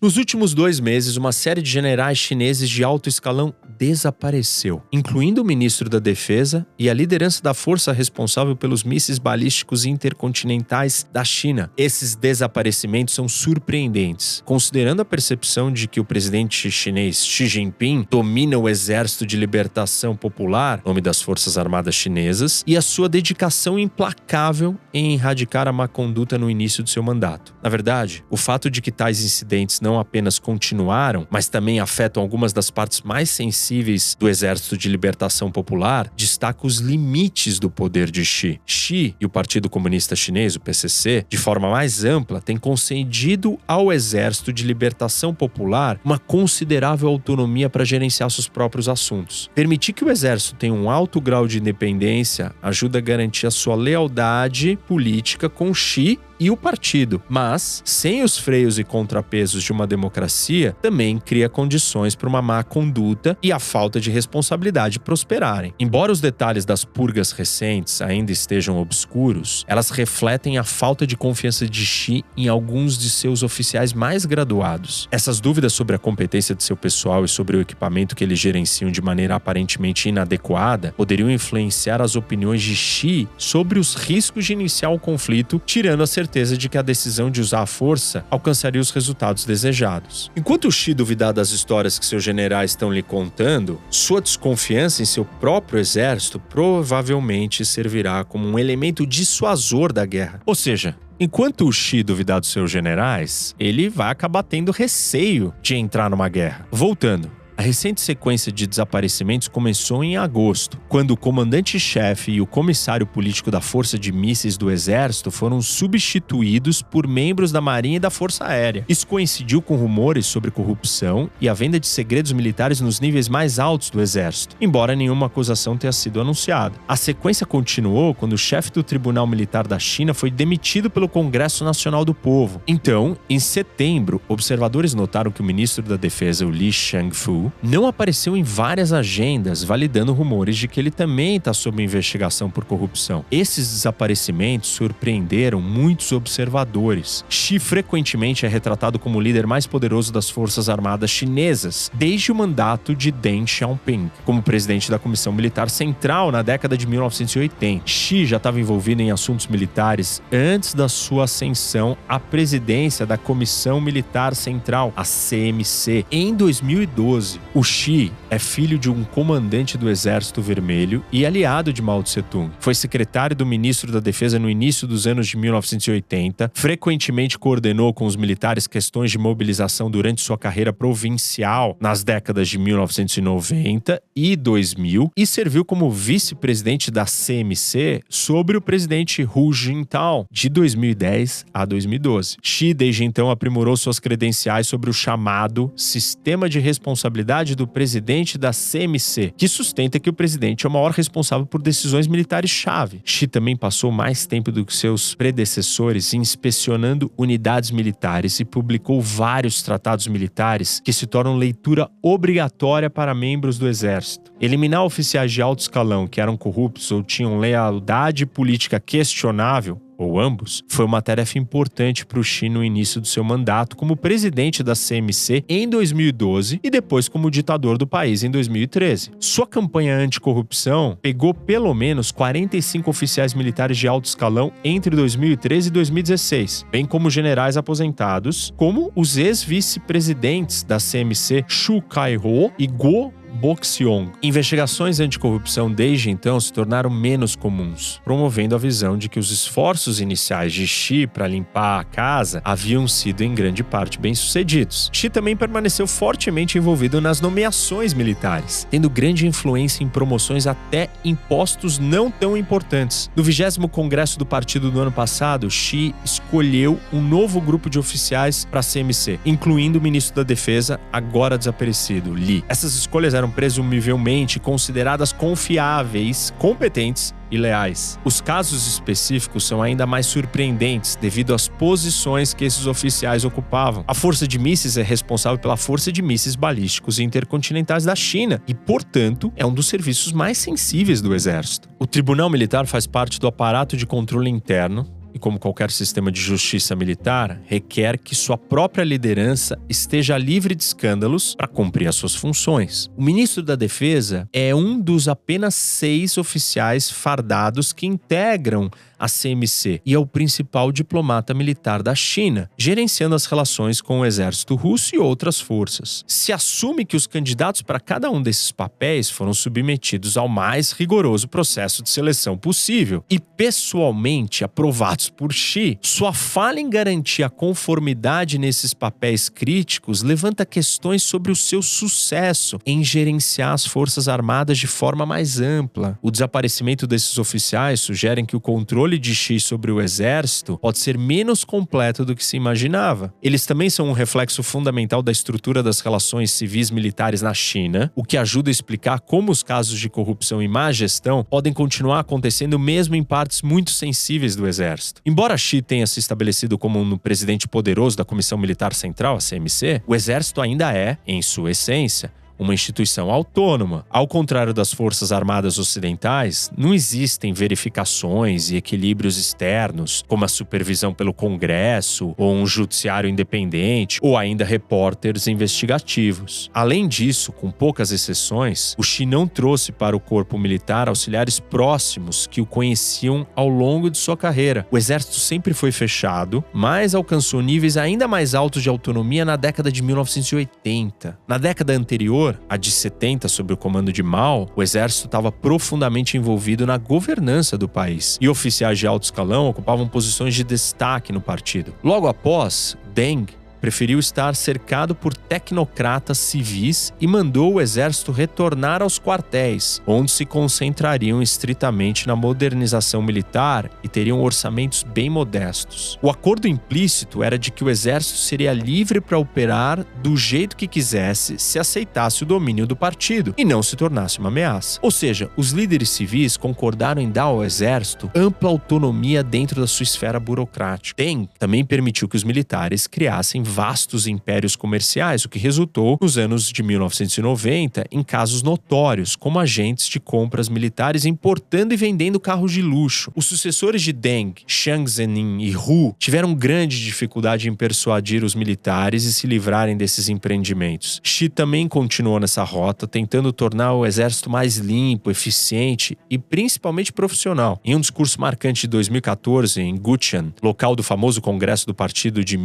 Nos últimos dois meses, uma série de generais chineses de alto escalão desapareceu, incluindo o ministro da Defesa e a liderança da força responsável pelos mísseis balísticos intercontinentais da China. Esses desaparecimentos são surpreendentes, considerando a percepção de que o presidente chinês Xi Jinping domina o Exército de Libertação Popular, nome das Forças Armadas Chinesas, e a sua dedicação implacável em erradicar a má conduta no início do seu mandato. Na verdade, o fato de que tais incidentes não apenas continuaram, mas também afetam algumas das partes mais sensíveis do Exército de Libertação Popular destaca os limites do poder de Xi. Xi e o Partido Comunista Chinês, o PCC, de forma mais ampla, têm concedido ao Exército de Libertação Popular uma considerável autonomia para gerenciar seus próprios assuntos. Permitir que o Exército tenha um alto grau de independência ajuda a garantir a sua lealdade política com Xi e o partido, mas sem os freios e contrapesos de uma democracia, também cria condições para uma má conduta e a falta de responsabilidade prosperarem. Embora os detalhes das purgas recentes ainda estejam obscuros, elas refletem a falta de confiança de Xi em alguns de seus oficiais mais graduados. Essas dúvidas sobre a competência de seu pessoal e sobre o equipamento que eles gerenciam de maneira aparentemente inadequada poderiam influenciar as opiniões de Xi sobre os riscos de iniciar o conflito, tirando a certeza certeza de que a decisão de usar a força alcançaria os resultados desejados. Enquanto Xi duvidar das histórias que seus generais estão lhe contando, sua desconfiança em seu próprio exército provavelmente servirá como um elemento dissuasor da guerra. Ou seja, Enquanto o Xi duvidar dos seus generais, ele vai acabar tendo receio de entrar numa guerra. Voltando, a recente sequência de desaparecimentos começou em agosto, quando o comandante-chefe e o comissário político da Força de Mísseis do Exército foram substituídos por membros da Marinha e da Força Aérea. Isso coincidiu com rumores sobre corrupção e a venda de segredos militares nos níveis mais altos do Exército, embora nenhuma acusação tenha sido anunciada. A sequência continuou quando o chefe do Tribunal Militar da China foi demitido pelo Congresso Nacional do Povo. Então, em setembro, observadores notaram que o ministro da Defesa, Li Shangfu, não apareceu em várias agendas, validando rumores de que ele também está sob investigação por corrupção. Esses desaparecimentos surpreenderam muitos observadores. Xi frequentemente é retratado como o líder mais poderoso das Forças Armadas chinesas, desde o mandato de Deng Xiaoping, como presidente da Comissão Militar Central na década de 1980. Xi já estava envolvido em assuntos militares antes da sua ascensão à presidência da Comissão Militar Central, a CMC, em 2012. O Xi é filho de um comandante do Exército Vermelho e aliado de Mao Tse-tung. Foi secretário do ministro da Defesa no início dos anos de 1980, frequentemente coordenou com os militares questões de mobilização durante sua carreira provincial nas décadas de 1990 e 2000 e serviu como vice-presidente da CMC sobre o presidente Hu Jintao de 2010 a 2012. Xi desde então aprimorou suas credenciais sobre o chamado Sistema de Responsabilidade do presidente da CMC, que sustenta que o presidente é o maior responsável por decisões militares-chave. Xi também passou mais tempo do que seus predecessores inspecionando unidades militares e publicou vários tratados militares que se tornam leitura obrigatória para membros do exército. Eliminar oficiais de alto escalão que eram corruptos ou tinham lealdade política questionável ou ambos, foi uma tarefa importante para o Xi no início do seu mandato como presidente da CMC em 2012 e depois como ditador do país em 2013. Sua campanha anticorrupção pegou pelo menos 45 oficiais militares de alto escalão entre 2013 e 2016, bem como generais aposentados, como os ex-vice-presidentes da CMC Xu Kai-ho e Guo Boxiong. Investigações anticorrupção desde então se tornaram menos comuns, promovendo a visão de que os esforços iniciais de Xi para limpar a casa haviam sido em grande parte bem-sucedidos. Xi também permaneceu fortemente envolvido nas nomeações militares, tendo grande influência em promoções até em postos não tão importantes. No 20 Congresso do Partido do ano passado, Xi escolheu um novo grupo de oficiais para a CMC, incluindo o ministro da Defesa, agora desaparecido, Li. Essas escolhas eram presumivelmente consideradas confiáveis, competentes e leais. Os casos específicos são ainda mais surpreendentes devido às posições que esses oficiais ocupavam. A Força de Mísseis é responsável pela Força de Mísseis Balísticos Intercontinentais da China e, portanto, é um dos serviços mais sensíveis do Exército. O Tribunal Militar faz parte do aparato de controle interno e como qualquer sistema de justiça militar, requer que sua própria liderança esteja livre de escândalos para cumprir as suas funções. O ministro da Defesa é um dos apenas seis oficiais fardados que integram a CMC e é o principal diplomata militar da China, gerenciando as relações com o exército russo e outras forças. Se assume que os candidatos para cada um desses papéis foram submetidos ao mais rigoroso processo de seleção possível e pessoalmente aprovados por Xi. Sua fala em garantir a conformidade nesses papéis críticos levanta questões sobre o seu sucesso em gerenciar as forças armadas de forma mais ampla. O desaparecimento desses oficiais sugere que o controle controle de Xi sobre o exército pode ser menos completo do que se imaginava. Eles também são um reflexo fundamental da estrutura das relações civis militares na China, o que ajuda a explicar como os casos de corrupção e má gestão podem continuar acontecendo mesmo em partes muito sensíveis do exército. Embora Xi tenha se estabelecido como um presidente poderoso da Comissão Militar Central, a CMC, o exército ainda é, em sua essência, uma instituição autônoma. Ao contrário das Forças Armadas Ocidentais, não existem verificações e equilíbrios externos, como a supervisão pelo Congresso, ou um judiciário independente, ou ainda repórteres investigativos. Além disso, com poucas exceções, o Xi não trouxe para o corpo militar auxiliares próximos que o conheciam ao longo de sua carreira. O exército sempre foi fechado, mas alcançou níveis ainda mais altos de autonomia na década de 1980. Na década anterior, anterior, a de 70, sob o comando de Mao, o exército estava profundamente envolvido na governança do país e oficiais de alto escalão ocupavam posições de destaque no partido. Logo após, Deng preferiu estar cercado por tecnocratas civis e mandou o exército retornar aos quartéis, onde se concentrariam estritamente na modernização militar e teriam orçamentos bem modestos. O acordo implícito era de que o exército seria livre para operar do jeito que quisesse se aceitasse o domínio do partido e não se tornasse uma ameaça. Ou seja, os líderes civis concordaram em dar ao exército ampla autonomia dentro da sua esfera burocrática. Deng também permitiu que os militares criassem vastos impérios comerciais, o que resultou, nos anos de 1990, em casos notórios, como agentes de compras militares importando e vendendo carros de luxo. Os sucessores de Deng, Chiang Zemin e Hu tiveram grande dificuldade em persuadir os militares e se livrarem desses empreendimentos. Xi também continuou nessa rota, tentando tornar o exército mais limpo, eficiente e principalmente profissional. Em um discurso marcante de 2014 em Gutian, local do famoso Congresso do Partido de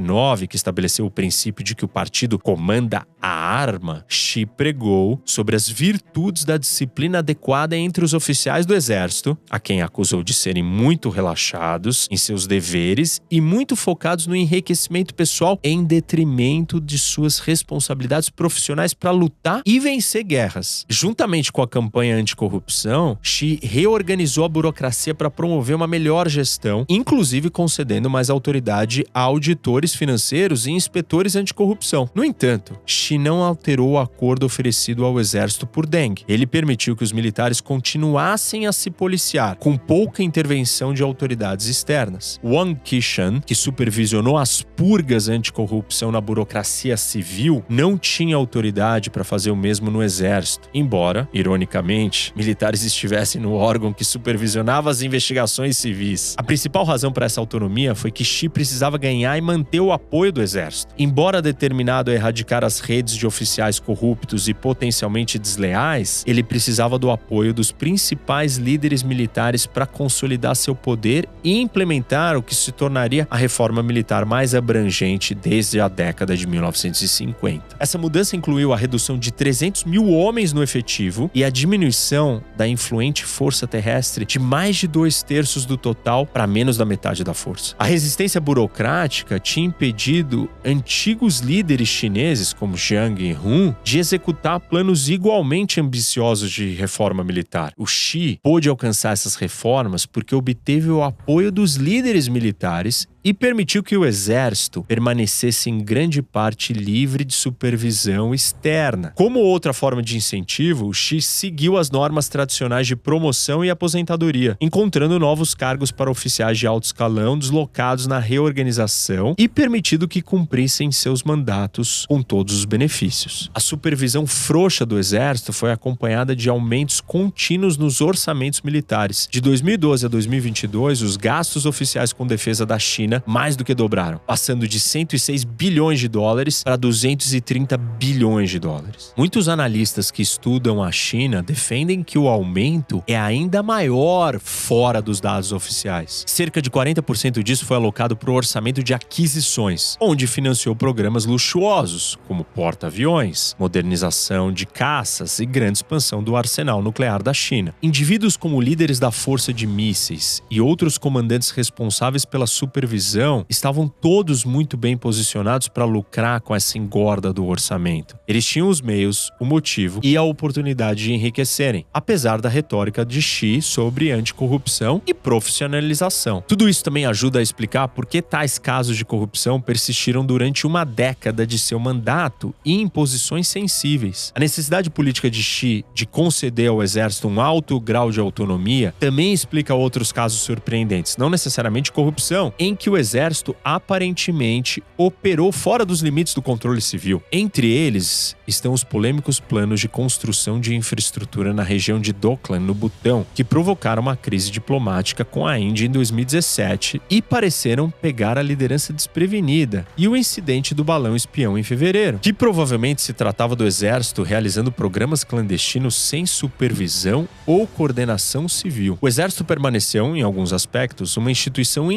1929, que estabeleceu o princípio de que o partido comanda a arma, Xi pregou sobre as virtudes da disciplina adequada entre os oficiais do exército, a quem acusou de serem muito relaxados em seus deveres e muito focados no enriquecimento pessoal em detrimento de suas responsabilidades profissionais para lutar e vencer guerras. Juntamente com a campanha anticorrupção, Xi reorganizou a burocracia para promover uma melhor gestão, inclusive concedendo mais autoridade a auditores financeiros e inspetores anticorrupção. No entanto, Xi não alterou o acordo oferecido ao exército por Deng. Ele permitiu que os militares continuassem a se policiar, com pouca intervenção de autoridades externas. Wang Qishan, que supervisionou as purgas anticorrupção na burocracia civil, não tinha autoridade para fazer o mesmo no exército, embora, ironicamente, militares estivessem no órgão que supervisionava as investigações civis. A principal razão para essa autonomia foi que Xi precisava ganhar e manter o apoio do exército. Embora determinado a erradicar as redes de oficiais corruptos e potencialmente desleais, ele precisava do apoio dos principais líderes militares para consolidar seu poder e implementar o que se tornaria a reforma militar mais abrangente desde a década de 1950. Essa mudança incluiu a redução de 300 mil homens no efetivo e a diminuição da influente força terrestre de mais de dois terços do total para menos da metade da força. A resistência burocrática tinha impedido antigos líderes chineses, como Jiang e Hun, de executar planos igualmente ambiciosos de reforma militar. O Xi pôde alcançar essas reformas porque obteve o apoio dos líderes militares e permitiu que o exército permanecesse em grande parte livre de supervisão externa. Como outra forma de incentivo, o Xi seguiu as normas tradicionais de promoção e aposentadoria, encontrando novos cargos para oficiais de alto escalão deslocados na reorganização e permitido que cumprissem seus mandatos com todos os benefícios. A supervisão frouxa do exército foi acompanhada de aumentos contínuos nos orçamentos militares. De 2012 a 2022, os gastos oficiais com defesa da China mais do que dobraram, passando de 106 bilhões de dólares para 230 bilhões de dólares. Muitos analistas que estudam a China defendem que o aumento é ainda maior fora dos dados oficiais. Cerca de 40% disso foi alocado para o orçamento de aquisições, onde financiou programas luxuosos, como porta-aviões, modernização de caças e grande expansão do arsenal nuclear da China. Indivíduos como líderes da força de mísseis e outros comandantes responsáveis pela supervisão estavam todos muito bem posicionados para lucrar com essa engorda do orçamento. Eles tinham os meios, o motivo e a oportunidade de enriquecerem, apesar da retórica de Xi sobre anticorrupção e profissionalização. Tudo isso também ajuda a explicar por que tais casos de corrupção persistiram durante uma década de seu mandato e em posições sensíveis. A necessidade política de Xi de conceder ao exército um alto grau de autonomia também explica outros casos surpreendentes, não necessariamente corrupção, em que o exército aparentemente operou fora dos limites do controle civil. Entre eles estão os polêmicos planos de construção de infraestrutura na região de Doklam, no Butão, que provocaram uma crise diplomática com a Índia em 2017 e pareceram pegar a liderança desprevenida, e o incidente do balão espião em fevereiro, que provavelmente se tratava do exército realizando programas clandestinos sem supervisão ou coordenação civil. O exército permaneceu, em alguns aspectos, uma instituição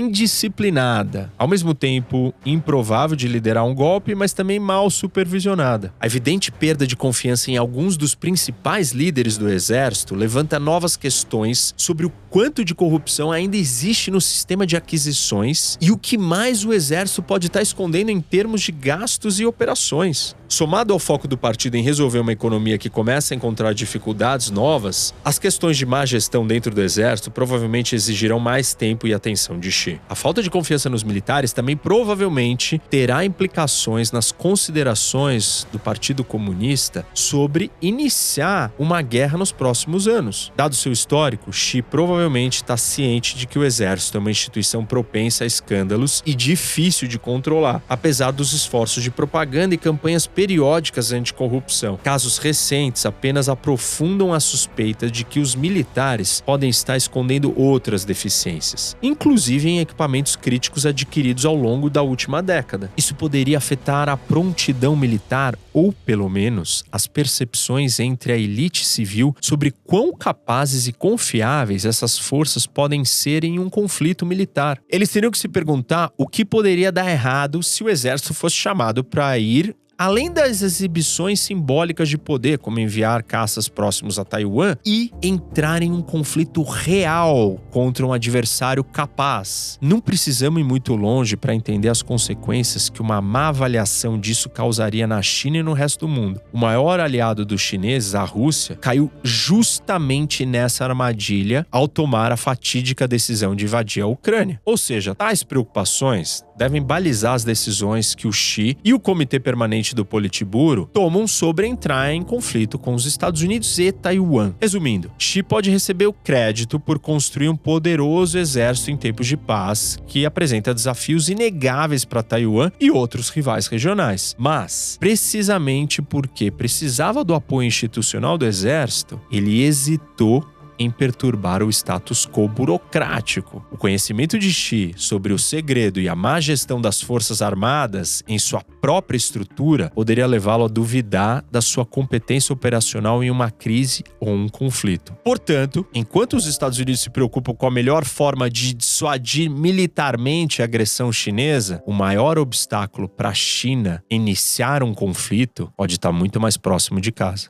indisciplinada, ao mesmo tempo improvável de liderar um golpe, mas também mal supervisionada. A evidente perda de confiança em alguns dos principais líderes do exército levanta novas questões sobre o quanto de corrupção ainda existe no sistema de aquisições e o que mais o exército pode estar escondendo em termos de gastos e operações. Somado ao foco do partido em resolver uma economia que começa a encontrar dificuldades novas, as questões de má gestão dentro do exército provavelmente exigirão mais tempo e atenção de Xi. A falta de confiança nos militares também provavelmente terá implicações nas considerações do Partido Comunista sobre iniciar uma guerra nos próximos anos. Dado seu histórico, Xi provavelmente está ciente de que o exército é uma instituição propensa a escândalos e difícil de controlar, apesar dos esforços de propaganda e campanhas periódicas anticorrupção. Casos recentes apenas aprofundam a suspeita de que os militares podem estar escondendo outras deficiências, inclusive em equipamentos críticos adquiridos ao longo da última década. Isso poderia afetar a prontidão militar ou, pelo menos, as percepções entre a elite civil sobre quão capazes e confiáveis essas forças podem ser em um conflito militar. Eles teriam que se perguntar o que poderia dar errado se o exército fosse chamado para ir além das exibições simbólicas de poder, como enviar caças próximos a Taiwan, e entrar em um conflito real contra um adversário capaz. Não precisamos ir muito longe para entender as consequências que uma má avaliação disso causaria na China e no resto do mundo. O maior aliado dos chineses, a Rússia, caiu justamente nessa armadilha ao tomar a fatídica decisão de invadir a Ucrânia. Ou seja, tais preocupações devem balizar as decisões que o Xi e o Comitê Permanente do Politburo tomam sobre entrar em conflito com os Estados Unidos e Taiwan. Resumindo, Xi pode receber o crédito por construir um poderoso exército em tempos de paz que apresenta desafios inegáveis para Taiwan e outros rivais regionais. Mas, precisamente porque precisava do apoio institucional do exército, ele hesitou em perturbar o status quo burocrático. O conhecimento de Xi sobre o segredo e a má gestão das Forças Armadas em sua própria estrutura poderia levá-lo a duvidar da sua competência operacional em uma crise ou um conflito. Portanto, enquanto os Estados Unidos se preocupam com a melhor forma de dissuadir militarmente a agressão chinesa, o maior obstáculo para a China iniciar um conflito pode estar muito mais próximo de casa.